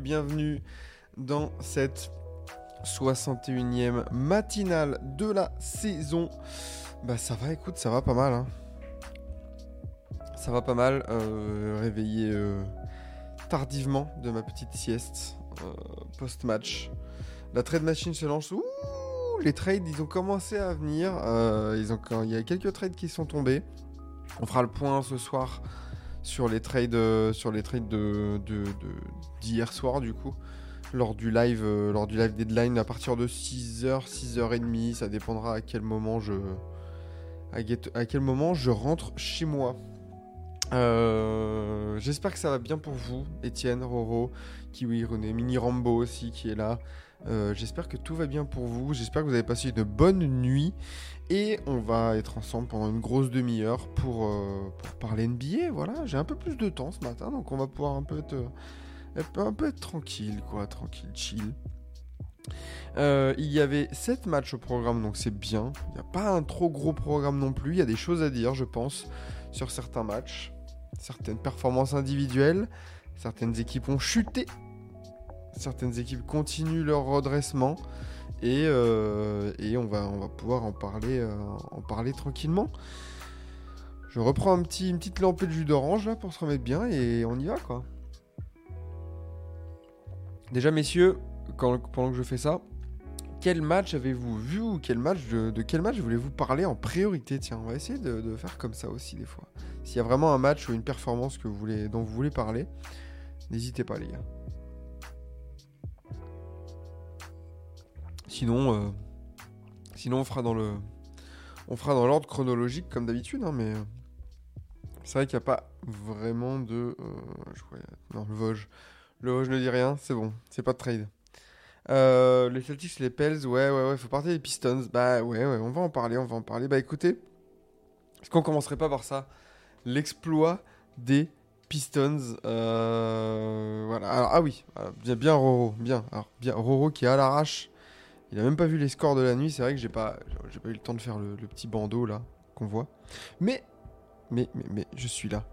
Bienvenue, dans cette 61e matinale de la saison. Bah ça va, écoute, ça va pas mal. hein. Ça va pas mal, euh, réveillé euh, tardivement de ma petite sieste euh, post-match. La trade machine se lance. Les trades, ils ont commencé à venir. Il y a quelques trades qui sont tombés. On fera le point ce soir sur les trades, euh, sur les trades de, de- de- d'hier soir du coup. Lors du live, euh, lors du live deadline à partir de 6h, 6h30, ça dépendra à quel moment je, à quel moment je rentre chez moi. Euh, J'espère que ça va bien pour vous, Étienne, Roro, Kiwi, René, Mini Rambo aussi qui est là. Euh, J'espère que tout va bien pour vous. J'espère que vous avez passé une bonne nuit. Et on va être ensemble pendant une grosse demi-heure pour, euh, pour parler NBA. Voilà, j'ai un peu plus de temps ce matin, donc on va pouvoir un peu être, euh, un peu, être tranquille, quoi. Tranquille, chill. Il y avait 7 matchs au programme, donc c'est bien. Il n'y a pas un trop gros programme non plus. Il y a des choses à dire, je pense, sur certains matchs. Certaines performances individuelles. Certaines équipes ont chuté certaines équipes continuent leur redressement et, euh, on, va, pouvoir en parler, euh, tranquillement. Je reprends une petite lampée de jus d'orange là pour se remettre bien et on y va quoi. Déjà messieurs, pendant que je fais ça, quel match avez-vous vu ou de, quel match voulez-vous parler en priorité? Tiens, on va essayer de, de faire comme ça aussi des fois. S'il y a vraiment un match ou une performance que vous voulez, dont vous voulez parler, n'hésitez pas les gars. Sinon, euh, sinon on fera dans le, on fera dans l'ordre chronologique comme d'habitude, hein, mais euh, c'est vrai qu'il n'y a pas vraiment de, euh, non le Vosges, le Vosges ne dit rien, c'est bon, c'est pas de trade. Les Celtics, les Pels, ouais, ouais, ouais, faut partir des Pistons. Bah ouais, ouais, on va en parler, on va en parler. Bah écoutez, est-ce qu'on commencerait pas par ça? L'exploit des Pistons. voilà. Ah oui, bien, bien Roro, bien. Alors, bien Roro qui est à l'arrache. Il a même pas vu les scores de la nuit. C'est vrai que j'ai pas, pas eu le temps de faire le, petit bandeau là qu'on voit. Mais, mais, mais, je suis là.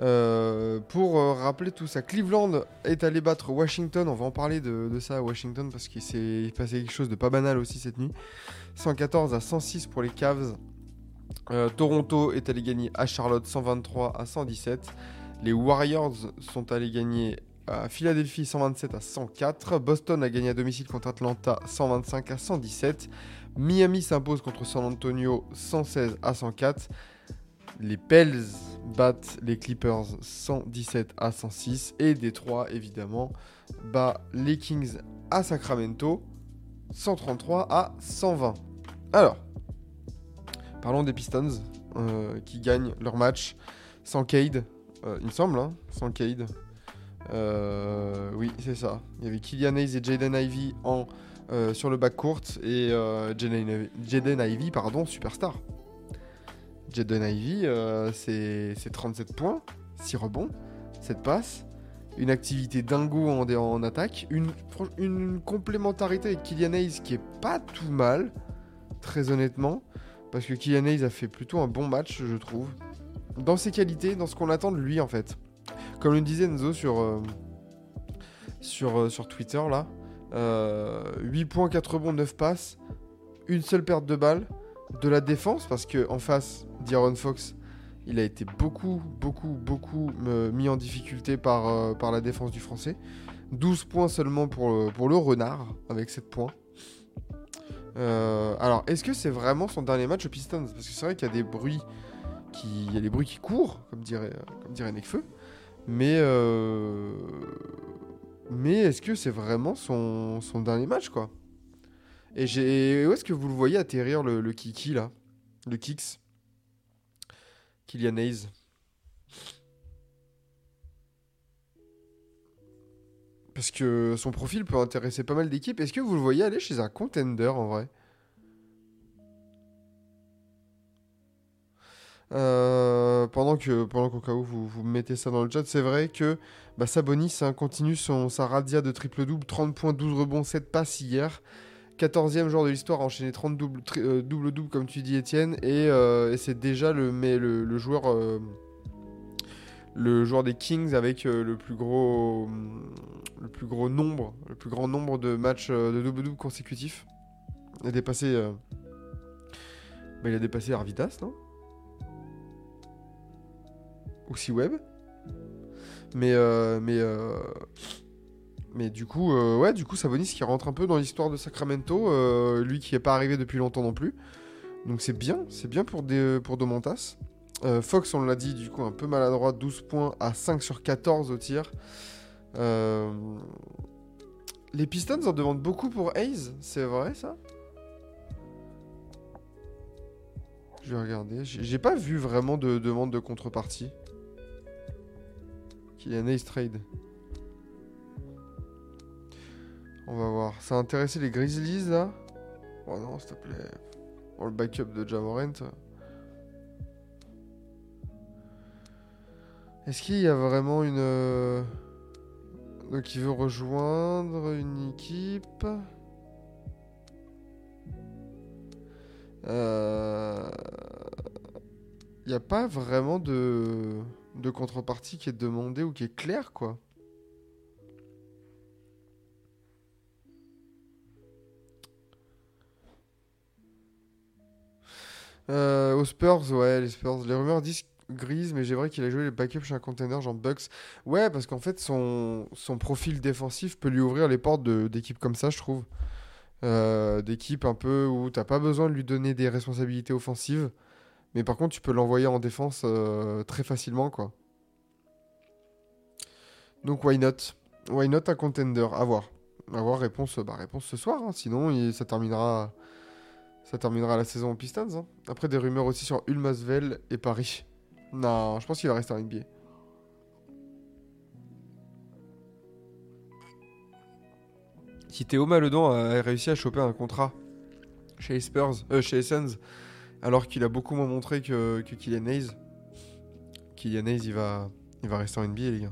Euh, pour euh, rappeler tout ça, Cleveland est allé battre Washington. On va en parler de, de ça à Washington parce qu'il s'est passé quelque chose de pas banal aussi cette nuit. 114 à 106 pour les Cavs. Euh, Toronto est allé gagner à Charlotte 123 à 117. Les Warriors sont allés gagner Philadelphie 127 à 104. Boston a gagné à domicile contre Atlanta 125 à 117. Miami s'impose contre San Antonio 116 à 104. Les Pels battent les Clippers 117 à 106. Et Détroit, évidemment, bat les Kings à Sacramento 133 à 120. Alors, parlons des Pistons euh, qui gagnent leur match sans Cade, euh, il me semble, hein, sans Cade. Euh, oui, c'est ça. Il y avait Killian Hayes et Jaden Ivey en, euh, sur le backcourt et euh, Jaden, Jaden Ivey, pardon, superstar. Jaden euh, c'est c'est 37 points, 6 rebonds, 7 passes, une activité dingo en, en attaque, une, complémentarité avec Killian Hayes qui est pas tout mal, très honnêtement, parce que Killian Hayes a fait plutôt un bon match, je trouve, dans ses qualités, dans ce qu'on attend de lui en fait. Comme le disait Enzo sur, euh, euh, Twitter là, euh, 8 points, 4 rebonds, 9 passes, une seule perte de balle, de la défense, parce que en face, d'Aaron Fox, il a été beaucoup, beaucoup, beaucoup euh, mis en difficulté par, euh, la défense du français. 12 points seulement pour le, renard, avec 7 points. Euh, alors, est-ce que c'est vraiment son dernier match aux Pistons? Parce que c'est vrai qu'il y a des bruits qui, il y a des bruits qui courent, comme dirait, comme dirait Nekfeu. Mais, euh, mais est-ce que c'est vraiment son, dernier match, quoi? Et j'ai. Où est-ce que vous le voyez atterrir le, le Kiki là? Le Kix? Kylian Hayes? Parce que son profil peut intéresser pas mal d'équipes. Est-ce que vous le voyez aller chez un contender en vrai? Euh, pendant que pendant qu'au cas où vous, vous mettez ça dans le chat, c'est vrai que bah, Sabonis hein, continue son, sa radia de triple-double, 30 points, 12 rebonds, 7 passes hier. 14e joueur de l'histoire à enchaîner 30 double, euh, double-double comme tu dis Étienne et, euh, et c'est déjà le, mais le, joueur le joueur des Kings avec le plus gros le plus gros nombre le plus grand nombre de matchs de double-double consécutifs. Il a dépassé bah, il a dépassé Arvidas, non? Ou si Web mais euh, mais euh, mais du coup, euh, ouais, du coup, Sabonis qui rentre un peu dans l'histoire de Sacramento, lui qui n'est pas arrivé depuis longtemps non plus. Donc c'est bien, c'est bien pour, des, pour Domantas. Fox, on l'a dit, du coup, un peu maladroit, 12 points à 5 sur 14 au tir. Les Pistons en demandent beaucoup pour Hayes, c'est vrai ça? Je vais regarder, j'ai pas vu vraiment de demande de contrepartie. Kylian Hayes trade. On va voir. Ça a intéressé les Grizzlies là Oh non, s'il te plaît. Oh, le backup de Jamorant. Est-ce qu'il y a vraiment une. euh, Donc il veut rejoindre une équipe? Euh... Il n'y a pas vraiment de... de contrepartie qui est demandée ou qui est claire quoi. Euh, aux Spurs, ouais, les Spurs. Les rumeurs disent grise, mais j'ai vrai qu'il a joué les backups chez un contender genre Bucks. Ouais, parce qu'en fait, son, son profil défensif peut lui ouvrir les portes d'équipes comme ça, je trouve. Euh, d'équipes un peu où t'as pas besoin de lui donner des responsabilités offensives, mais par contre, tu peux l'envoyer en défense euh, très facilement, quoi. Donc, why not? Why not un contender? À voir. À voir, réponse, bah, réponse ce soir, hein. Sinon, il- ça terminera. Ça terminera la saison aux Pistons. hein. Après, des rumeurs aussi sur Ulmasvel et Paris. Non, je pense qu'il va rester en NBA. Si Théo Maledon a réussi à choper un contrat chez les Spurs, euh, chez les Suns, alors qu'il a beaucoup moins montré que, Kylian Hayes, Kylian Hayes, il va, rester en NBA, les gars.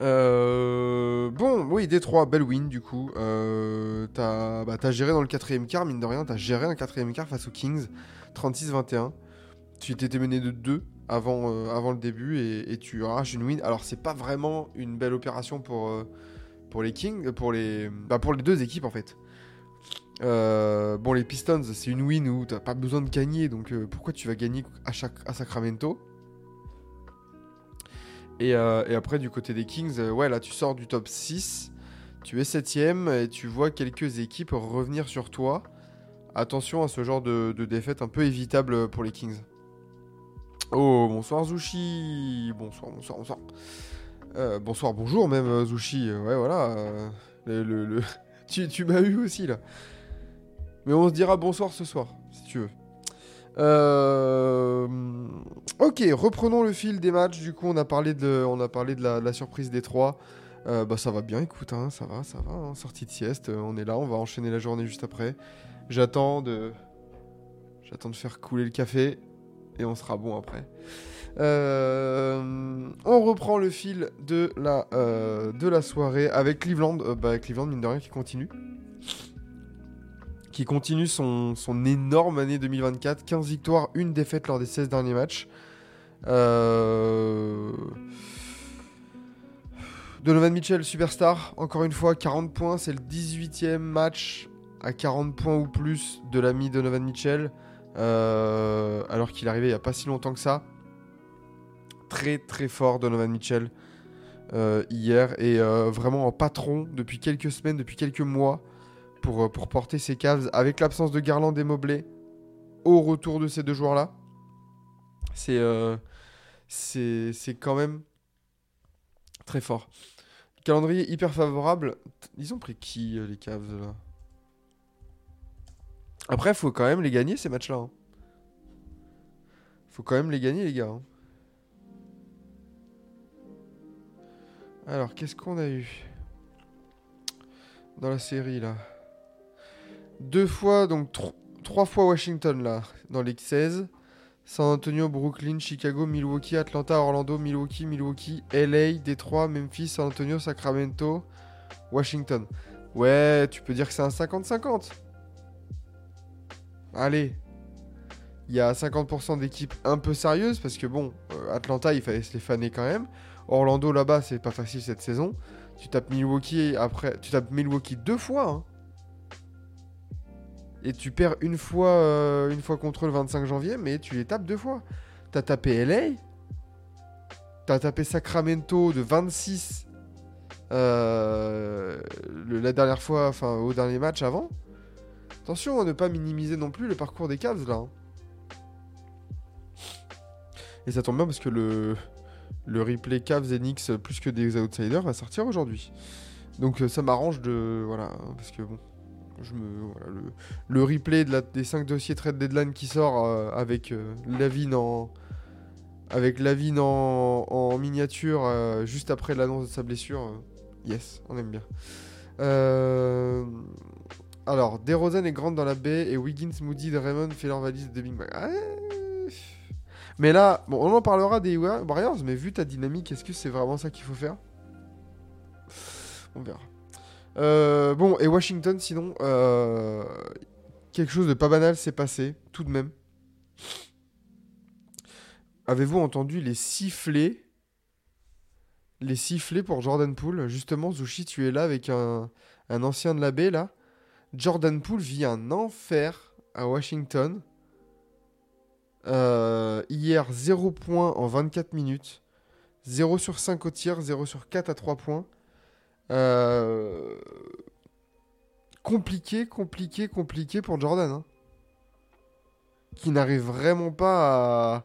Euh, bon, oui, Détroit, belle win du coup. Euh, t'as bah, t'as géré dans le quatrième quart, mine de rien, t'as géré un quatrième quart face aux Kings, 36-21. Tu t'étais mené de 2 avant, euh, avant le début et, tu arraches une win. Alors, c'est pas vraiment une belle opération pour, les Kings, pour bah, pour les deux équipes en fait. Euh, bon, les Pistons, c'est une win où t'as pas besoin de gagner, donc euh, pourquoi tu vas gagner à, Sacramento? Et, euh, et après, du côté des Kings, ouais, là, tu sors du top 6, tu es 7ème et tu vois quelques équipes revenir sur toi. Attention à ce genre de, défaite un peu évitable pour les Kings. Oh, bonsoir Zushi Bonsoir, bonsoir, bonsoir. Bonsoir, bonjour même Zushi. Ouais, voilà. le, tu m'as eu aussi là. Mais on se dira bonsoir ce soir, si tu veux. Euh, Ok, reprenons le fil des matchs. Du coup, on a parlé de, on a parlé de la, surprise des trois. Euh, bah, ça va bien, écoute, hein, ça va, ça va. hein, sortie de sieste, euh, on est là, on va enchaîner la journée juste après. J'attends de, j'attends de faire couler le café et on sera bon après. On reprend le fil de la, de la soirée avec Cleveland. Bah, Cleveland, mine de rien, qui continue. Qui continue son, son énorme année 2024. 15 victoires, une défaite lors des 16 derniers matchs. Euh... Donovan Mitchell, superstar, encore une fois, 40 points. C'est le 18e match à 40 points ou plus de l'ami Donovan Mitchell. euh, alors qu'il est arrivé il n'y a pas si longtemps que ça. Très très fort Donovan Mitchell euh, hier et vraiment en patron depuis quelques semaines, depuis quelques mois pour, euh, pour porter ses Cavs avec l'absence de Garland et au retour de ces deux joueurs-là. C'est euh, c'est quand même très fort. Calendrier hyper favorable. Ils ont pris qui euh, les Cavs là? Après, faut quand même les gagner ces matchs-là. hein. Faut quand même les gagner, les gars. hein. Alors, qu'est-ce qu'on a eu? Dans la série là Deux fois, donc tro- trois fois Washington là, dans les 16. San Antonio, Brooklyn, Chicago, Milwaukee, Atlanta, Orlando, Milwaukee, Milwaukee, LA, Détroit, Memphis, San Antonio, Sacramento, Washington. Ouais, tu peux dire que c'est un 50-50. Allez. Il y a 50% d'équipes un peu sérieuses parce que bon, euh, Atlanta, il fallait se les faner quand même. Orlando là-bas, c'est pas facile cette saison. Tu tapes Milwaukee après, tu tapes Milwaukee deux fois. hein. Et tu perds une fois, euh, contre le 25 janvier, mais tu les tapes deux fois. T'as tapé LA, t'as tapé Sacramento de 26 euh, la dernière fois, enfin au dernier match avant. Attention à ne pas minimiser non plus le parcours des Cavs là. hein. Et ça tombe bien parce que le, replay Cavs et Knicks plus que des outsiders va sortir aujourd'hui. Donc euh, ça m'arrange de. Voilà, hein, parce que bon. Je me, le, replay de la- des 5 dossiers trade deadline qui sort euh, avec euh, Lavine en. Avec Lavine en, miniature euh, juste après l'annonce de sa blessure. yes, on aime bien. Alors, DeRozan est grande dans la baie et Wiggins, Moody, Raymond fait leur valise de Big. Ah, mais là, bon, on en parlera des Wa- Warriors, mais vu ta dynamique, est-ce que c'est vraiment ça qu'il faut faire? On verra. Euh, bon, et Washington, sinon, euh, quelque chose de pas banal s'est passé, tout de même. Avez-vous entendu les sifflets? Les sifflets pour Jordan Poole? Justement, Zushi, tu es là avec un, un ancien de la baie, là. Jordan Poole vit un enfer à Washington. Euh, hier, 0 points en 24 minutes. 0 sur 5 au tir, 0 sur 4 à 3 points. Euh, Compliqué, compliqué, compliqué pour Jordan. hein. Qui n'arrive vraiment pas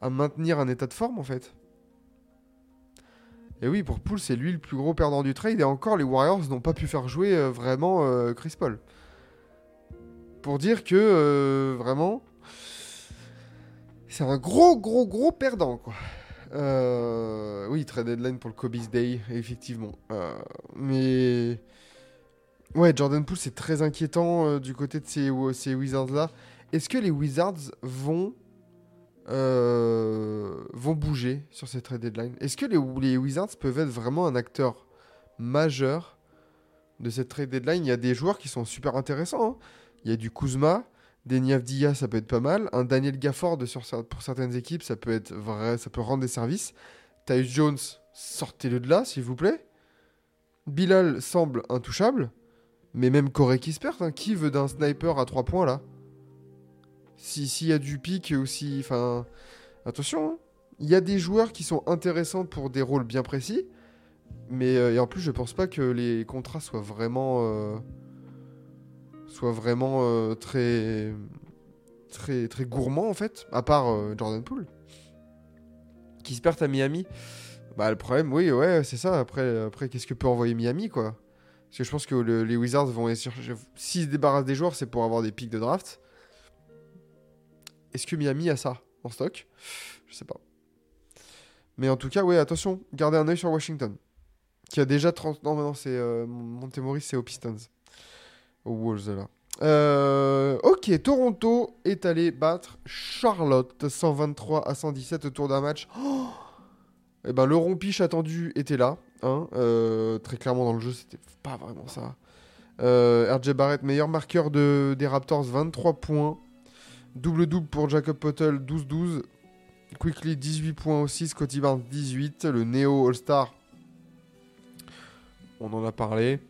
à... maintenir un état de forme en fait. Et oui, pour Poole, c'est lui le plus gros perdant du trade. Et encore, les Warriors n'ont pas pu faire jouer euh, vraiment euh, Chris Paul. Pour dire que vraiment, c'est un gros, gros, gros perdant quoi. Euh, oui, trade deadline pour le Kobe's Day, effectivement. Euh, mais ouais, Jordan Poole, c'est très inquiétant euh, du côté de ces, ces Wizards-là. Est-ce que les Wizards vont vont bouger sur cette trade deadline? Est-ce que les, les Wizards peuvent être vraiment un acteur majeur de cette trade deadline? Il y a des joueurs qui sont super intéressants. hein. Il y a du Kuzma, des Avdia, ça peut être pas mal. Un Daniel Gafford pour certaines équipes, ça peut être vrai, ça peut rendre des services. Tyus Jones, sortez-le de là, s'il vous plaît. Bilal semble intouchable, mais même Corey Kispert, hein, qui veut d'un sniper à 3 points là? Si- S'il y a du pic ou si. Enfin. Attention, hein. il y a des joueurs qui sont intéressants pour des rôles bien précis, mais euh, en plus, je pense pas que les contrats soient vraiment. euh, soient vraiment euh, très. très très gourmands en fait, à part euh, Jordan Poole. Qui se perd à Miami. Bah le problème, oui, ouais, c'est ça. Après, après qu'est-ce que peut envoyer Miami, quoi? Parce que je pense que le- les Wizards vont essayer... S'ils se débarrassent des joueurs, c'est pour avoir des pics de draft. Est-ce que Miami a ça en stock? Je sais pas. Mais en tout cas, ouais, attention, gardez un œil sur Washington. Qui a déjà 30... Non, mais non, c'est... Euh, Montemoris, c'est aux Pistons. Là. Euh, ok, Toronto est allé battre Charlotte 123 à 117 autour d'un match. Oh et ben, le rompiche attendu était là. hein. Euh, très clairement, dans le jeu, c'était pas vraiment ça. Euh, RJ Barrett, meilleur marqueur de, des Raptors, 23 points. Double-double pour Jacob Pottel, 12-12. Quickly, 18 points aussi. Scotty Barnes, 18. Le Neo All-Star, on en a parlé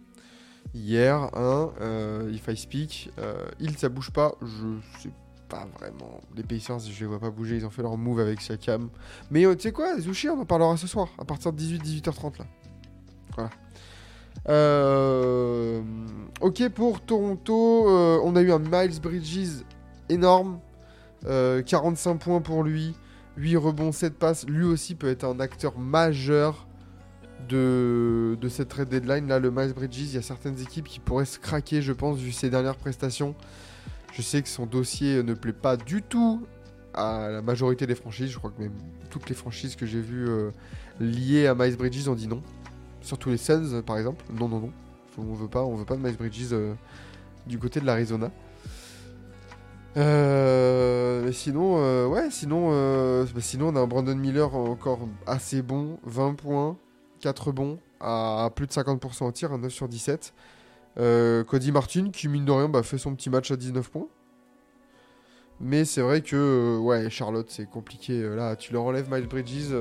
hier. Hein, euh, if I speak. Euh, il, ça bouge pas. Je sais pas vraiment. Les Pacers, je les vois pas bouger. Ils ont fait leur move avec Siakam. Mais euh, tu sais quoi, Zushi, on en parlera ce soir, à partir de 18-18h30 là. Voilà. Euh, ok pour Toronto, euh, on a eu un Miles Bridges énorme, Euh, 45 points pour lui, 8 rebonds, 7 passes. Lui aussi peut être un acteur majeur de, cette trade deadline. Là, le Miles Bridges, il y a certaines équipes qui pourraient se craquer, je pense, vu ses dernières prestations. Je sais que son dossier ne plaît pas du tout à la majorité des franchises. Je crois que même toutes les franchises que j'ai vues euh, liées à Miles Bridges ont dit non. Surtout les Suns, par exemple. Non, non, non. On veut pas, on veut pas de Miles Bridges euh, du côté de l'Arizona. Euh, sinon, ouais, sinon, bah, sinon, on a un Brandon Miller encore assez bon, 20 points, 4 bons, à plus de 50% au tir, un 9 sur 17. Euh, Cody Martin, qui mine de rien, bah, fait son petit match à 19 points. Mais c'est vrai que, euh, ouais, Charlotte, c'est compliqué. Euh, Là, tu leur enlèves Miles Bridges,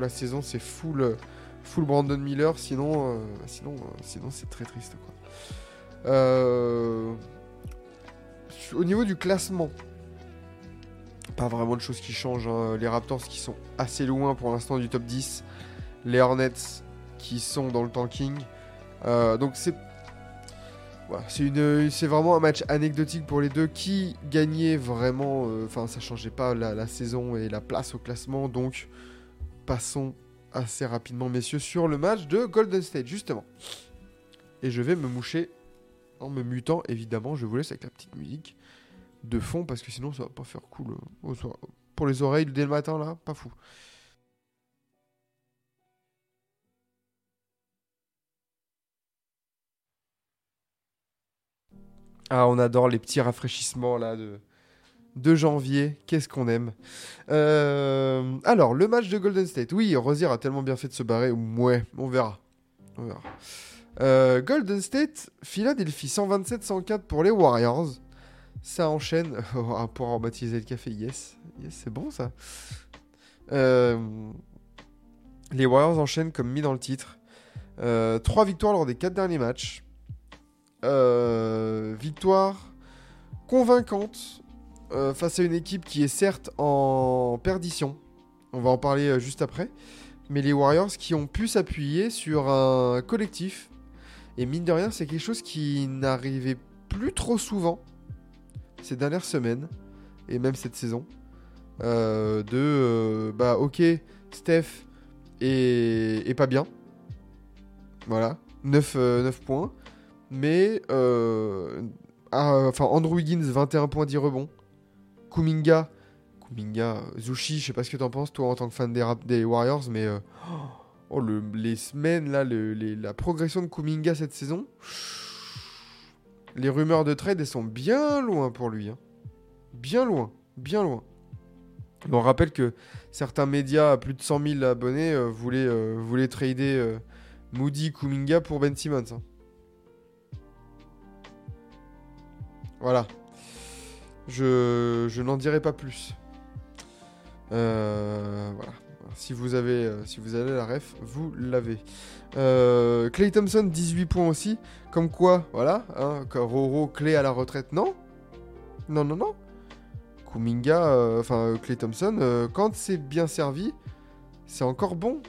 la saison, c'est full, full Brandon Miller. Sinon, euh, sinon, sinon c'est très triste, au niveau du classement, pas vraiment de choses qui changent. hein. Les Raptors qui sont assez loin pour l'instant du top 10. Les Hornets qui sont dans le tanking. Euh, donc c'est vraiment un match anecdotique pour les deux qui gagnait vraiment. euh, Enfin, ça changeait pas la, saison et la place au classement. Donc passons assez rapidement, messieurs, sur le match de Golden State justement. Et je vais me moucher en me mutant, évidemment. Je vous laisse avec la petite musique de fond parce que sinon ça va pas faire cool euh. Pour les oreilles dès le matin là, pas fou. Ah, on adore les petits rafraîchissements là de, de janvier. Qu'est-ce qu'on aime. Euh, alors, le match de Golden State. Oui, Rosier a tellement bien fait de se barrer. Ouais, on verra. On verra. Euh, Golden State, Philadelphie, 127-104 pour les Warriors. Ça enchaîne. Oh, pour aromatiser le café, yes. Yes, c'est bon ça. Euh, les Warriors enchaînent comme mis dans le titre. Trois victoires lors des quatre derniers matchs. Euh, victoire convaincante euh, face à une équipe qui est certes en perdition. On va en parler euh, juste après. Mais les Warriors qui ont pu s'appuyer sur un collectif. Et mine de rien, c'est quelque chose qui n'arrivait plus trop souvent ces dernières semaines. Et même cette saison. De bah ok, Steph est, pas bien. Voilà. 9, euh, 9 points. Mais euh, ah, enfin Andrew Wiggins 21 points 10 rebonds. Kuminga Kuminga Zushi, je sais pas ce que t'en penses toi en tant que fan des, Warriors mais euh, oh, le- les semaines là la progression de Kuminga cette saison les rumeurs de trade elles sont bien loin pour lui hein. bien loin bien loin on rappelle que certains médias à plus de 100 000 abonnés euh, voulaient, voulaient trader Moody Kuminga pour Ben Simmons hein. Voilà. Je, n'en dirai pas plus. Euh, voilà. Si vous avez, euh, si vous la ref, vous l'avez. Euh, Clay Thompson, 18 points aussi. Comme quoi, voilà. Hein, Roro, Clay à la retraite, non? Non, non, non. Kuminga, enfin Clay Thompson, quand c'est bien servi, c'est encore bon.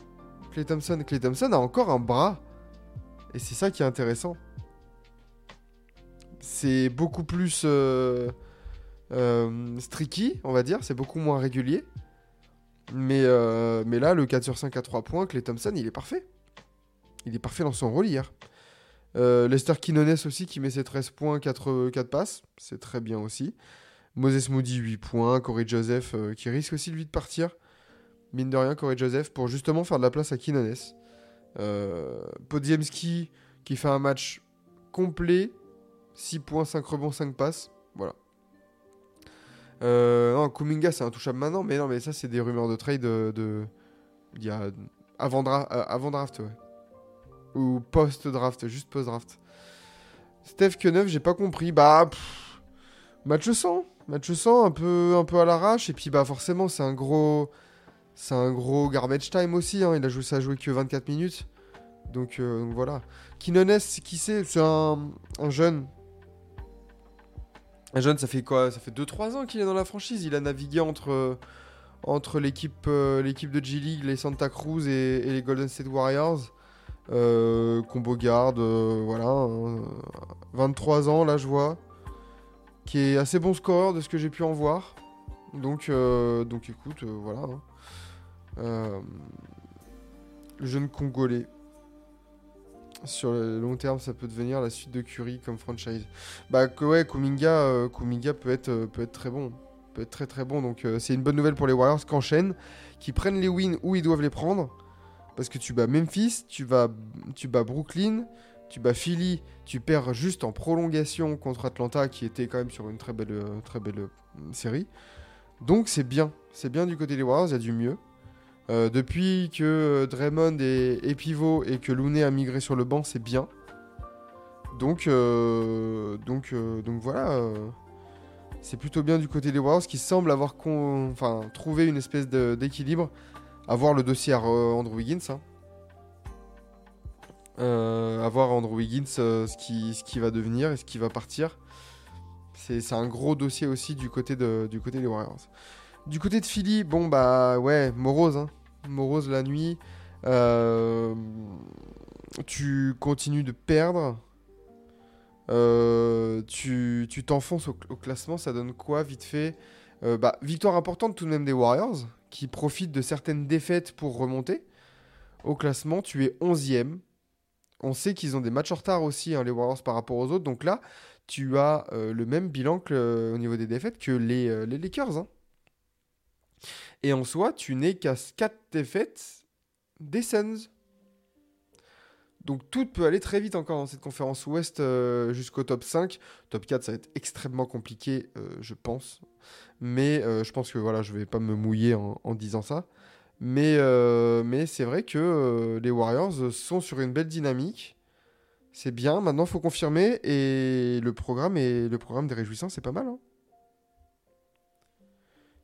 Clay Thompson, Clay Thompson a encore un bras. Et c'est ça qui est intéressant c'est beaucoup plus euh, euh, streaky, on va dire. C'est beaucoup moins régulier. Mais, euh, là, le 4 sur 5 à 3 points, Clay Thompson, il est parfait. Il est parfait dans son rôle hier. Euh, Lester Quinones aussi qui met ses 13 points, 4, 4 passes. C'est très bien aussi. Moses Moody, 8 points. Corey Joseph qui risque aussi lui de partir. Mine de rien, Corey Joseph pour justement faire de la place à Quinones. Podziemski qui fait un match complet. 6 points, 5 rebonds, 5 passes. Voilà. Euh, non, Kuminga, c'est intouchable maintenant, mais non, mais ça, c'est des rumeurs de trade de. de- il y a. Avant, dra- euh, avant draft, ouais. Ou post-draft, juste post-draft. Steph Keneuf, j'ai pas compris. Bah. pff, match 100. Match 100, un peu, un peu à l'arrache. Et puis, bah, forcément, c'est un gros. C'est un gros garbage time aussi. hein. Il a joué ça a joué que 24 minutes. Donc, euh, donc voilà. Quinones, qui c'est? C'est un jeune. Un jeune, ça fait quoi? Ça fait 2-3 ans qu'il est dans la franchise. Il a navigué entre, euh, euh, l'équipe de G-League, les Santa Cruz et, les Golden State Warriors. Euh, combo garde, voilà. hein. 23 ans, là, je vois. Qui est assez bon scoreur de ce que j'ai pu en voir. Donc, donc écoute, voilà. hein. Le jeune Congolais. Sur le long terme, ça peut devenir la suite de Curry comme franchise. Bah ouais, Kuminga, euh, Kuminga peut être euh, peut être très bon, peut être très très bon. Donc euh, c'est une bonne nouvelle pour les Warriors qu'enchaînent, qui prennent les wins où ils doivent les prendre, parce que tu bats Memphis, tu vas tu bats Brooklyn, tu bats Philly, tu perds juste en prolongation contre Atlanta, qui était quand même sur une très belle très belle série. Donc c'est bien, c'est bien du côté des Warriors, il y a du mieux. Euh, depuis que Draymond est, pivot et que Looney a migré sur le banc, c'est bien. Donc, euh, donc, euh, donc voilà. euh, c'est plutôt bien du côté des Warriors qui semblent avoir trouvé une espèce d'équilibre. À voir le dossier à Andrew Wiggins. Hein. Euh, à voir Andrew Wiggins ce qui, ce qui va devenir et ce qui va partir. C'est c'est un gros dossier aussi du côté, de, du côté des Warriors. Du côté de Philly, bon bah ouais, morose. Hein. Morose la nuit. Euh, tu continues de perdre. Euh, tu tu t'enfonces au, classement, ça donne quoi vite fait? Euh, bah, Victoire importante tout de même des Warriors, qui profitent de certaines défaites pour remonter. Au classement, tu es 11e. On sait qu'ils ont des matchs en retard aussi, hein, les Warriors, par rapport aux autres. Donc là, tu as le même bilan au niveau des défaites que les, les Lakers. hein. Et en soi, tu n'es qu'à 4 défaites des Suns. Donc tout peut aller très vite encore dans cette conférence Ouest euh, jusqu'au top 5. Top 4, ça va être extrêmement compliqué, euh, je pense. Mais euh, je pense que voilà, je vais pas me mouiller en, disant ça. Mais, mais c'est vrai que les Warriors sont sur une belle dynamique. C'est bien, maintenant il faut confirmer. Et le programme, est, le programme des réjouissants, c'est pas mal. hein.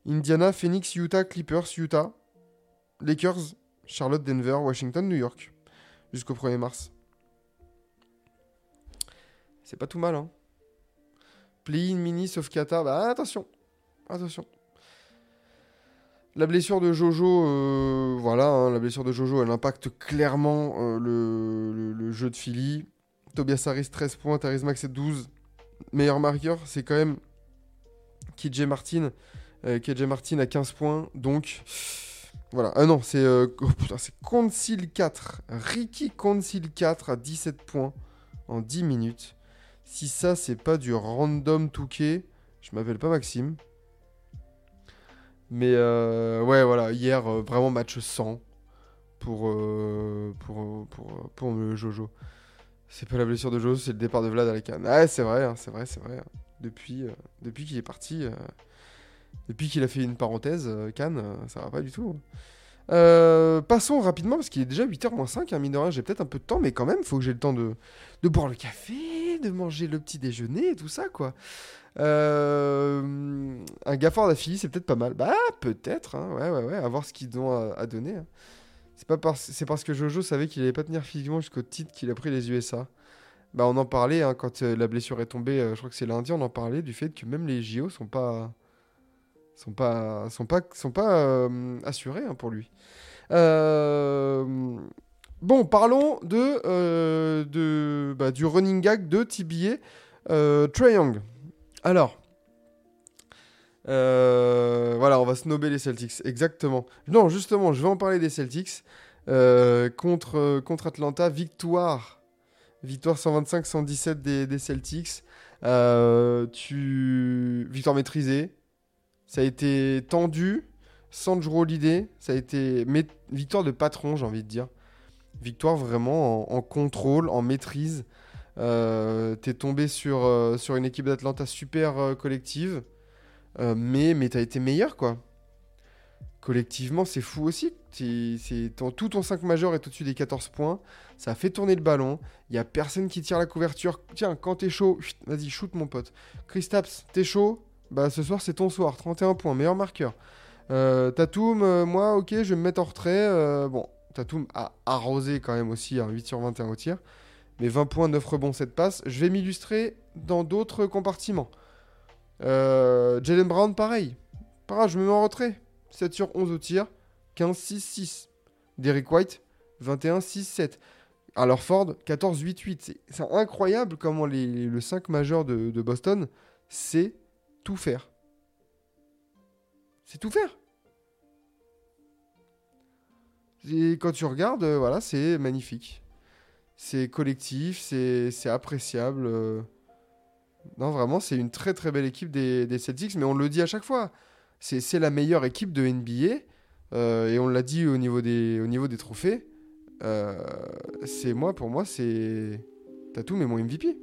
Indiana, Phoenix, Utah, Clippers, Utah, Lakers, Charlotte, Denver, Washington, New York. Jusqu'au 1er mars. C'est pas tout mal, hein. Play-in mini sauf Qatar. Bah attention. Attention. La blessure de Jojo, euh, voilà, hein, la blessure de Jojo, elle impacte clairement euh, le, le- le jeu de Philly. Tobias Harris 13 points, Therese Max 12. Meilleur marqueur, c'est quand même KJ Martin. Euh, KJ Martin à 15 points, donc voilà. Ah non, c'est euh, oh Concil 4. Ricky Concil 4 à 17 points en 10 minutes. Si ça, c'est pas du random touquet, je m'appelle pas Maxime. Mais euh, ouais, voilà, hier, euh, vraiment match 100 pour, pour, pour, pour le Jojo. C'est pas la blessure de Jojo, c'est le départ de Vlad à la canne. Ah, c'est vrai, hein, c'est vrai, c'est vrai. Depuis, depuis qu'il est parti, depuis qu'il a fait une parenthèse, euh, Cannes, euh, ça va pas du tout. Euh, passons rapidement, parce qu'il est déjà 8h moins 5, hein, mine de rien, j'ai peut-être un peu de temps, mais quand même, faut que j'ai le temps de, boire le café, de manger le petit déjeuner et tout ça, quoi. Un gaffard d'affilée, c'est peut-être pas mal. Bah, peut-être, hein, ouais, ouais, ouais, à voir ce qu'ils ont à, donner. hein. C'est parce, que Jojo savait qu'il allait pas tenir physiquement jusqu'au titre qu'il a pris les USA. Bah, on en parlait hein, quand la blessure est tombée, je crois que c'est lundi, on en parlait du fait que même les JO sont pas sont pas sont pas sont pas euh, assurés hein, pour lui. Euh, Bon, parlons de, euh, bah, du running gag de TBA Young. Alors, voilà, on va snobber les Celtics, exactement. Non, justement, je vais en parler des Celtics contre, Atlanta. Victoire, victoire 125-117 des, des Celtics. Tu... Victoire maîtrisée. Ça a été tendu, sans Drew Holiday. Ça a été victoire de patron, j'ai envie de dire. Victoire vraiment en, contrôle, en maîtrise. Euh, T'es tombé sur, euh, sur une équipe d'Atlanta super euh, collective. Mais t'as été meilleur, quoi. Collectivement, c'est fou aussi. Tout ton 5 majeur est au-dessus des 14 points. Ça fait tourner le ballon. Il y a personne qui tire la couverture. Tiens, quand t'es chaud, vas-y, shoot mon pote. Kristaps, t'es chaud Bah ce soir c'est ton soir. 31 points, meilleur marqueur. Euh, Tatum, euh, moi, ok, je vais me mettre en retrait. Euh, bon, Tatum a arrosé quand même aussi un 8 sur 21 au tir. Mais 20 points, 9 rebonds, 7 passes. Je vais m'illustrer dans d'autres compartiments. Euh, Jalen Brown, pareil. Pareil, je me mets en retrait. 7 sur 11 au tir. 15, 6, 6. Derrick White, 21, 6, 7. Alors Ford, 14, 8, 8. C'est- incroyable comment le 5 majeur de, de Boston, c'est tout faire. C'est tout faire. Et quand tu regardes, euh, voilà, c'est magnifique. c'est collectif, c'est appréciable. euh. Non, vraiment, c'est une très très belle équipe des, des Celtics, mais on le dit à chaque fois. C'est la meilleure équipe de NBA, euh, et on l'a dit au niveau des, au niveau des trophées. C'est moi, pour moi, c'est. Tatum est mon MVP.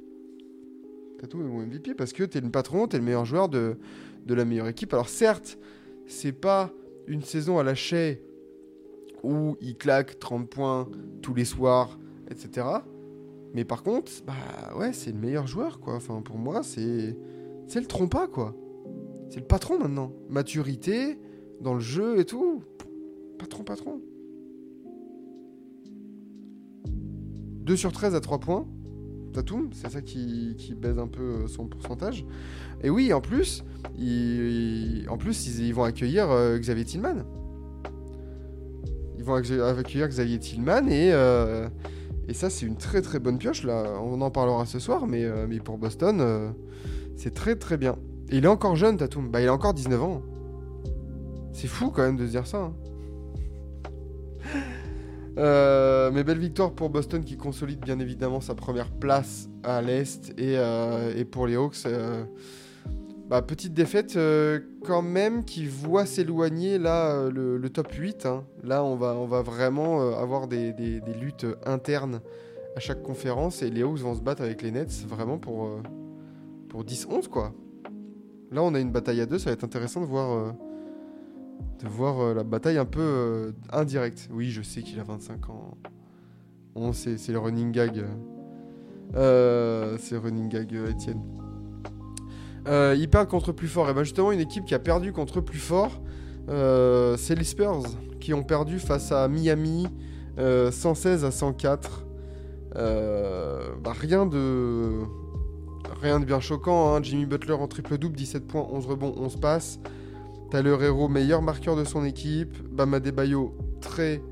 Tatum est mon MVP parce que t'es le patron, t'es le meilleur joueur de, de la meilleure équipe. Alors certes, c'est pas une saison à la Shea où il claque 30 points tous les soirs, etc. Mais par contre, bah ouais, c'est le meilleur joueur, quoi. Enfin, pour moi, c'est c'est le trompa, quoi. C'est le patron maintenant. Maturité dans le jeu et tout. Patron, patron. 2 sur 13 à 3 points. Tatum, c'est ça qui, baise un peu euh, son pourcentage. Et oui, en plus, ils, en plus ils, vont accueillir euh, Xavier Tillman. Ils vont accueillir accueillir Xavier Tillman et, euh, et ça, c'est une très très bonne pioche. Là. On en parlera ce soir, mais, euh, pour Boston, euh, c'est très très bien. Et il est encore jeune, Tatum. Bah, il a encore 19 ans. C'est fou quand même de se dire ça. hein. Euh, mais belle victoire pour Boston qui consolide bien évidemment sa première place à l'Est. Et, euh, pour les Hawks, euh, bah, petite défaite quand même qui voit s'éloigner là le, top 8. hein. Là, on va, on va vraiment avoir des, luttes internes à chaque conférence. Et les Hawks vont se battre avec les Nets vraiment pour, pour 10-11 quoi. Là, on a une bataille à deux. Ça va être intéressant de voir, de voir euh, la bataille un peu euh, indirecte. Oui, je sais qu'il a 25 ans. On sait, c'est le running gag. euh. C'est running gag, Étienne. Euh, ils perdent contre plus fort. Et ben justement, une équipe qui a perdu contre plus fort, c'est les Spurs qui ont perdu face à Miami euh, 116 à 104. Euh, bah, rien de rien de bien choquant. hein. Jimmy Butler en triple double, 17 points, 11 rebonds, 11 passes. Tyler Hero, meilleur marqueur de son équipe. Bama Debayo, très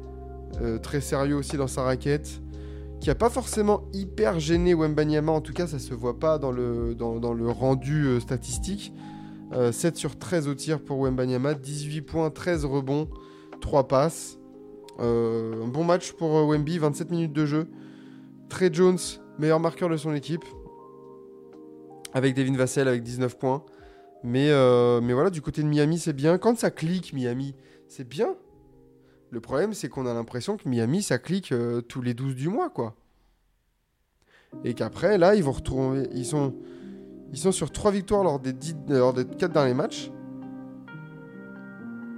euh, très sérieux aussi dans sa raquette qui a pas forcément hyper gêné Wembanyama, en tout cas ça se voit pas dans le, rendu euh, statistique. Euh, 7 sur 13 au tir pour Wembanyama, 18 points, 13 rebonds, 3 passes. Euh, un bon match pour euh, Wemby, 27 minutes de jeu. Trey Jones, meilleur marqueur de son équipe. Avec Devin Vassell avec 19 points. Mais, euh, mais voilà, du côté de Miami, c'est bien. Quand ça clique, Miami, c'est bien. Le problème, c'est qu'on a l'impression que Miami, ça clique euh, tous les 12 du mois, quoi. Et qu'après, là, ils vont retourner. Ils sont, ils sont sur 3 victoires lors des, 10, lors des 4 derniers matchs.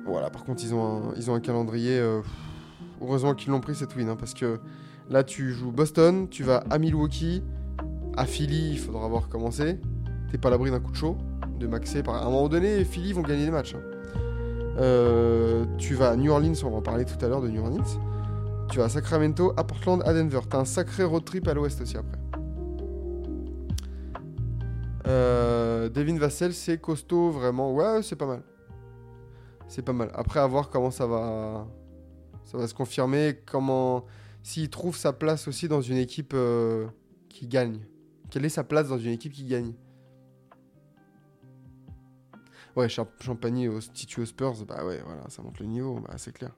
Voilà, par contre, ils ont un, ils ont un calendrier. euh, heureusement qu'ils l'ont pris cette win, hein, parce que là, tu joues Boston, tu vas à Milwaukee, à Philly, il faudra voir comment c'est. T'es pas à l'abri d'un coup de chaud, de maxer. Par... À un moment donné, Philly vont gagner des matchs. hein. Euh, tu vas à New Orleans, on va en parler tout à l'heure de New Orleans. Tu vas à Sacramento, à Portland, à Denver. T'as un sacré road trip à l'ouest aussi après. Euh, Devin Vassell, c'est costaud, vraiment. Ouais, c'est pas mal. C'est pas mal. Après, à voir comment ça va, ça va se confirmer. Comment, s'il trouve sa place aussi dans une équipe euh, qui gagne. Quelle est sa place dans une équipe qui gagne? Ouais, Champ- Champagny au Titi aux Spurs, bah ouais, voilà, ça monte le niveau, bah c'est clair.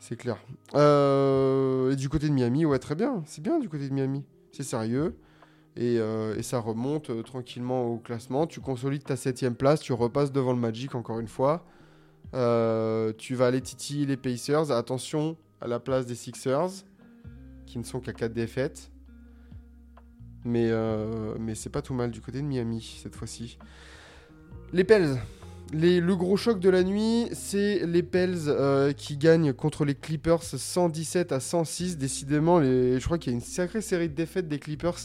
C'est clair. Euh, et du côté de Miami, ouais, très bien. C'est bien du côté de Miami. C'est sérieux. Et, euh, et ça remonte euh, tranquillement au classement. Tu consolides ta septième place, tu repasses devant le Magic encore une fois. Tu vas aller titiller les Pacers. Attention à la place des Sixers, qui ne sont qu'à 4 défaites. Mais, mais c'est pas tout mal du côté de Miami cette fois-ci. Les Pels. Le gros choc de la nuit, c'est les Pels euh, qui gagnent contre les Clippers 117 à 106. Décidément, je crois qu'il y a une sacrée série de défaites des Clippers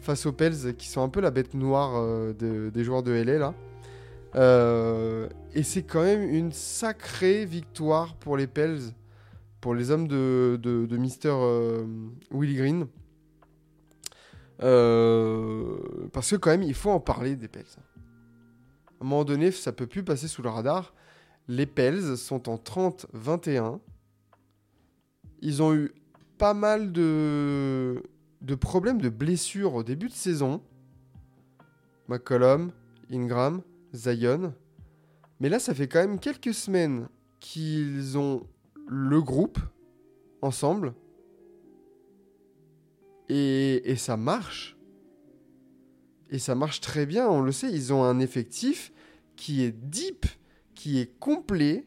face aux Pels qui sont un peu la bête noire euh, de- des joueurs de LA là. Euh, et c'est quand même une sacrée victoire pour les Pels, pour les hommes de, de, de Mister Willie Green. Parce que quand même, il faut en parler des Pels. À un moment donné, ça peut plus passer sous le radar. Les Pels sont en 30-21. Ils ont eu pas mal de, problèmes de blessures au début de saison. McCollum, Ingram, Zion. Mais là, ça fait quand même quelques semaines qu'ils ont le groupe ensemble. Et, et ça marche. Et ça marche très bien, on le sait. Ils ont un effectif qui est deep, qui est complet,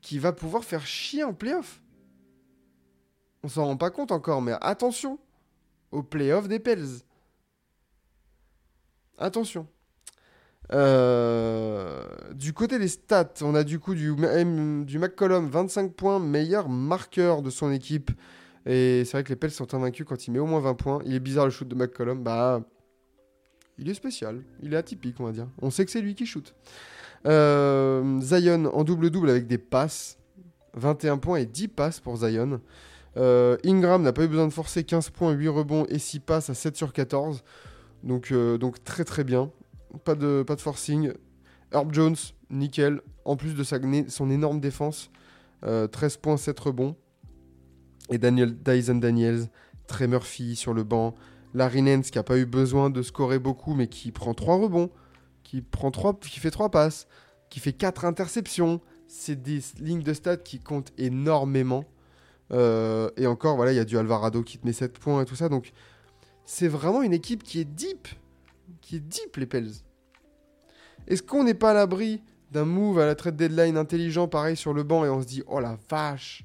qui va pouvoir faire chier en playoff. On s'en rend pas compte encore, mais attention aux playoffs des Pels. Attention. Euh, du côté des stats, on a du coup du, du McCollum, 25 points, meilleur marqueur de son équipe. Et c'est vrai que les Pels sont invaincus quand il met au moins 20 points. Il est bizarre le shoot de McCollum. Bah, il est spécial. Il est atypique, on va dire. On sait que c'est lui qui shoot. Euh, Zion en double-double avec des passes. 21 points et 10 passes pour Zion. Euh, Ingram n'a pas eu besoin de forcer 15 points, 8 rebonds et 6 passes à 7 sur 14. Donc, euh, donc très très bien. Pas de, forcing. Herb Jones, nickel. En plus de son énorme défense. Euh, 13 points, 7 rebonds. Et Daniel, Dyson Daniels, Trey Murphy sur le banc. Larry Nance qui n'a pas eu besoin de scorer beaucoup mais qui prend 3 rebonds. Qui, fait 3 passes. Qui fait 4 interceptions. C'est des lignes de stats qui comptent énormément. Euh, et encore, voilà, il y a du Alvarado qui te met 7 points et tout ça. Donc, c'est vraiment une équipe qui est deep. Qui est deep, les Pels. Est-ce qu'on n'est pas à l'abri d'un move à la trade deadline intelligent, pareil, sur le banc, et on se dit, oh la vache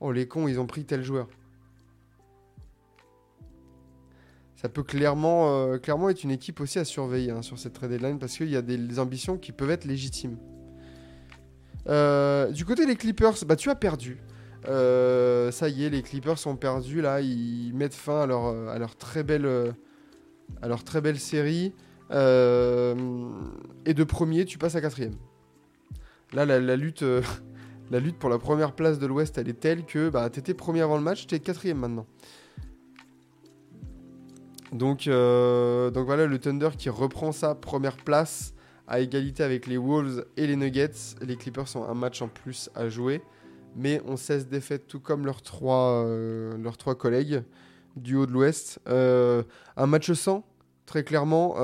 Oh, les cons, ils ont pris tel joueur. Ça peut clairement, euh, clairement être une équipe aussi à surveiller hein, sur cette trade deadline parce qu'il y a des, ambitions qui peuvent être légitimes. Euh, du côté des Clippers, bah tu as perdu. Euh, ça y est, les Clippers sont perdus là. Ils mettent fin à leur, à leur très belle, à leur très belle série. Et de premier, tu passes à quatrième. Là, la, lutte, la lutte pour la première place de l'Ouest, elle est telle que bah, t'étais premier avant le match, t'es quatrième maintenant. Donc, euh, donc voilà, le Thunder qui reprend sa première place à égalité avec les Wolves et les Nuggets. Les Clippers ont un match en plus à jouer, mais ont 16 défaites, tout comme leurs trois, euh, leurs trois collègues du haut de l'Ouest. Euh, un match sans, très clairement,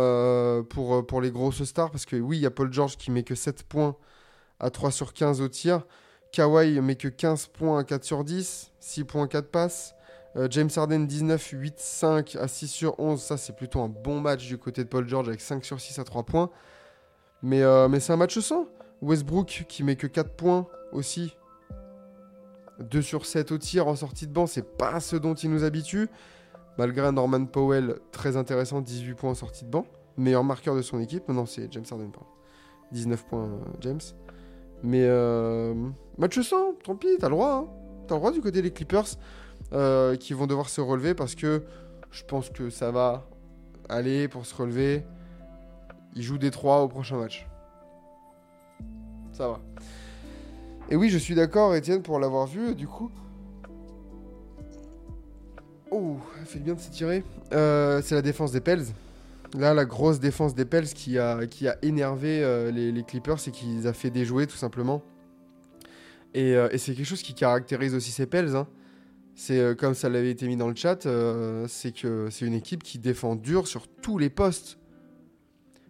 pour, pour les grosses stars, parce que oui, il y a Paul George qui met que 7 points à 3 sur 15 au tir. Kawhi met que 15 points à 4 sur 10, 6 points 4 passes. Euh, James Harden 19, 8, 5 à 6 sur 11. Ça, c'est plutôt un bon match du côté de Paul George avec 5 sur 6 à 3 points. Mais, euh, mais c'est un match sans. Westbrook qui met que 4 points aussi. 2 sur 7 au tir en sortie de banc, c'est pas ce dont il nous habitue. Malgré Norman Powell très intéressant, 18 points en sortie de banc. Meilleur marqueur de son équipe. Non, c'est James Harden, pardon. 19 points, euh, James. Mais match sans, tant pis, t'as le droit. hein. T'as le droit du côté des Clippers euh, qui vont devoir se relever parce que je pense que ça va aller pour se relever. Ils jouent des 3 au prochain match. Ça va. Et oui, je suis d'accord, Étienne, pour l'avoir vu, du coup. Oh, elle fait bien de s'étirer. Euh, c'est la défense des Pels. Là, la grosse défense des Pels qui a, qui a énervé euh, les, Clippers et qui les a fait déjouer, tout simplement. Et, euh, et c'est quelque chose qui caractérise aussi ces Pels. hein. C'est euh, comme ça l'avait été mis dans le chat, euh, c'est que c'est une équipe qui défend dur sur tous les postes.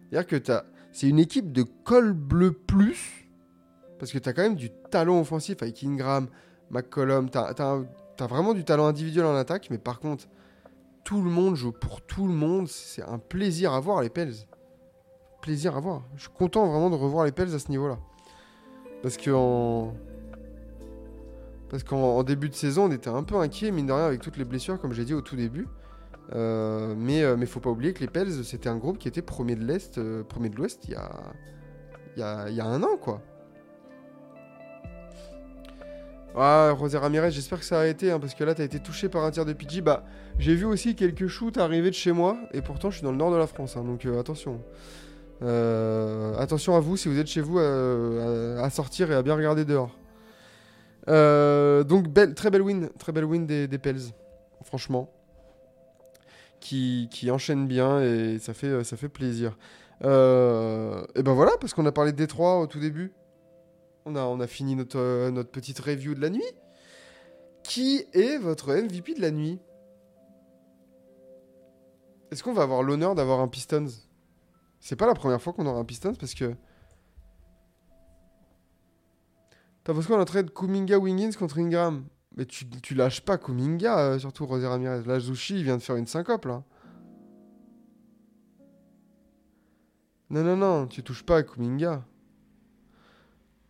C'est-à-dire que t'as- c'est une équipe de col bleu plus, parce que tu as quand même du talent offensif avec Ingram, McCollum, tu as, vraiment du talent individuel en attaque, mais par contre, tout le monde joue pour tout le monde. C'est un plaisir à voir les Pels. Plaisir à voir. Je suis content vraiment de revoir les Pels à ce niveau-là. Parce que en... Parce qu'en en début de saison, on était un peu inquiet, mine de rien, avec toutes les blessures, comme j'ai dit au tout début. Euh, mais, euh, mais faut pas oublier que les Pels, c'était un groupe qui était premier de l'Est, euh, premier de l'Ouest il y a, il il un an, quoi. Ah, José Ramirez, j'espère que ça a été, hein, parce que là, t'as été touché par un tir de PG. Bah, j'ai vu aussi quelques shoots arriver de chez moi, et pourtant, je suis dans le nord de la France, hein, donc attention. Attention à vous si vous êtes chez vous à sortir et à bien regarder dehors. Euh, donc, très belle win, très win des, Pels, franchement. Qui, enchaîne bien et ça fait, fait plaisir. Euh, et ben voilà, parce qu'on a parlé de Détroit au tout début. On a, fini notre, euh, notre petite review de la nuit. Qui est votre MVP de la nuit? Est-ce qu'on va avoir l'honneur d'avoir un Pistons? C'est pas la première fois qu'on aura un Pistons parce que. T'as pensé qu'on a trade Kuminga Wiggins contre Ingram Mais tu, tu lâches pas Kuminga, euh, surtout Rosé Ramirez. Là, Zushi, il vient de faire une syncope, là. Non, non, non, tu touches pas à Kuminga.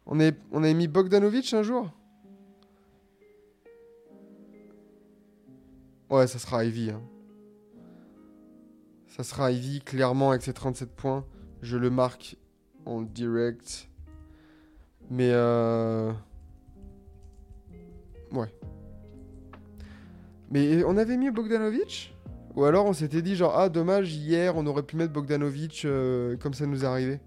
On, est, on mis Bogdanovic un jour? Ouais, ça sera Ivy. hein. Ça sera Ivy, clairement, avec ses 37 points. Je le marque en direct. Mais euh... Ouais. Mais on avait mis Bogdanovic Ou alors on s'était dit genre, ah dommage, hier on aurait pu mettre Bogdanovic euh, comme ça nous est arrivé.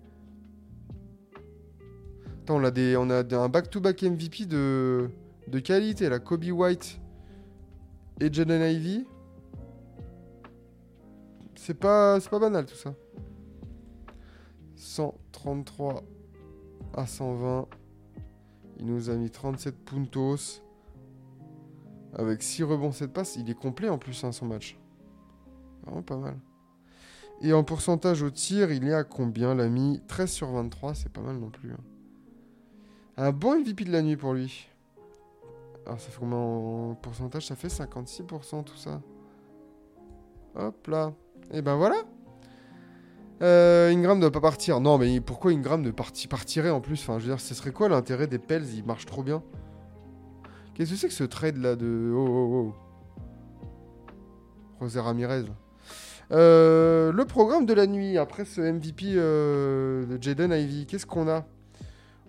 Attends, on a, des, on a un back-to-back MVP de, de qualité là. Kobe White et Jaden Ivy. C'est pas, c'est pas banal tout ça. 133 à 120. Il nous a mis 37 puntos. Avec 6 rebonds, 7 passes. Il est complet en plus, hein, son match. Vraiment pas mal. Et en pourcentage au tir, il est à combien l'ami? 13 sur 23, c'est pas mal non plus. hein. Un bon MVP de la nuit pour lui. Alors ça fait combien en pourcentage? Ça fait 56% tout ça. Hop là. Et ben voilà. Euh, Ingram ne doit pas partir. Non, mais pourquoi Ingram ne parti- partirait en plus Enfin, je veux dire, ce serait quoi l'intérêt des Pels? Il marche trop bien. Qu'est-ce que c'est que ce trade là de. Oh oh oh. José Ramirez. Euh, le programme de la nuit, après ce MVP euh, de Jaden Ivy, qu'est-ce qu'on a?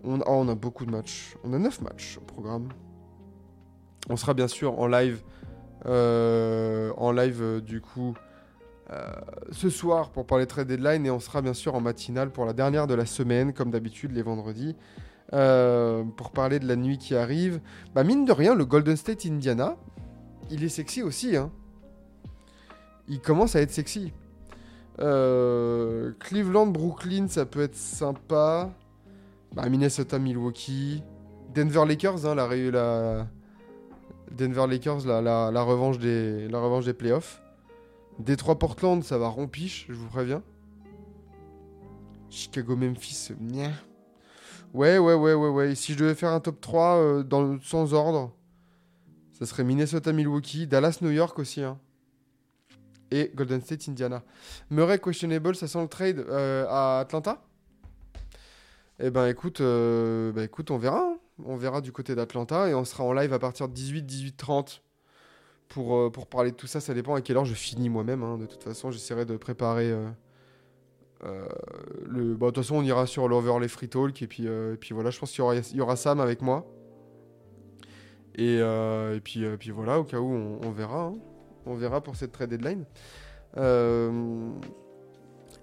On, ah, on a beaucoup de matchs. On a 9 matchs au programme. On sera bien sûr en live. euh, en live, du coup, euh, ce soir pour parler trade deadline. Et on sera bien sûr en matinale pour la dernière de la semaine, comme d'habitude, les vendredis. euh, pour parler de la nuit qui arrive. Bah, mine de rien, le Golden State Indiana, il est sexy aussi. Hein. Il commence à être sexy. Euh, Cleveland, Brooklyn, ça peut être sympa. Bah, Minnesota, Milwaukee. Denver Lakers, la revanche des playoffs. Détroit Portland, ça va rompiche, je vous préviens. Chicago Memphis, nya. Ouais, ouais, ouais, ouais, ouais. Si je devais faire un top 3 euh, dans sans ordre, ça serait Minnesota Milwaukee, Dallas New York aussi. hein. Et Golden State Indiana. Murray questionable, ça sent le trade euh, à Atlanta? Eh ben écoute, euh, bah, on verra. hein. On verra du côté d'Atlanta et on sera en live à partir de 18, 18, 30 pour, euh, pour parler de tout ça. Ça dépend à quelle heure je finis moi-même. hein. De toute façon, j'essaierai de préparer. euh, euh, le... bon, de toute façon, on ira sur l'Overlay Free Talk et puis, et puis voilà, je pense qu'il y aura, y aura Sam avec moi. Et, et puis, puis voilà, au cas où on, verra. hein. On verra pour cette trade deadline.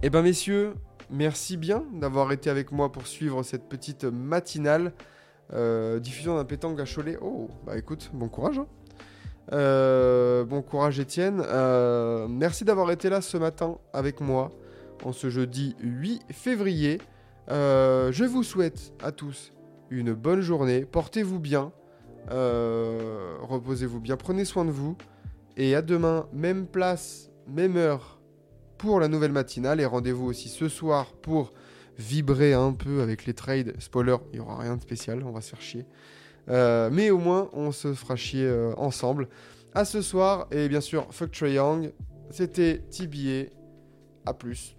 Eh ben messieurs, merci bien d'avoir été avec moi pour suivre cette petite matinale. Diffusion d'un pétanque à Cholet. Oh, bah écoute, bon courage. hein. Euh, bon courage Étienne. Euh, merci d'avoir été là ce matin avec moi en ce jeudi 8 février. Euh, je vous souhaite à tous une bonne journée. Portez-vous bien. Reposez-vous bien. Prenez soin de vous. Et à demain, même place, même heure pour la nouvelle matinale. Et rendez-vous aussi ce soir pour vibrer un peu avec les trades. Spoiler, il n'y aura rien de spécial, on va se faire chier. Euh, mais au moins, on se fera chier euh, ensemble. À ce soir, et bien sûr, fuck Trae Young. C'était TBA. A plus.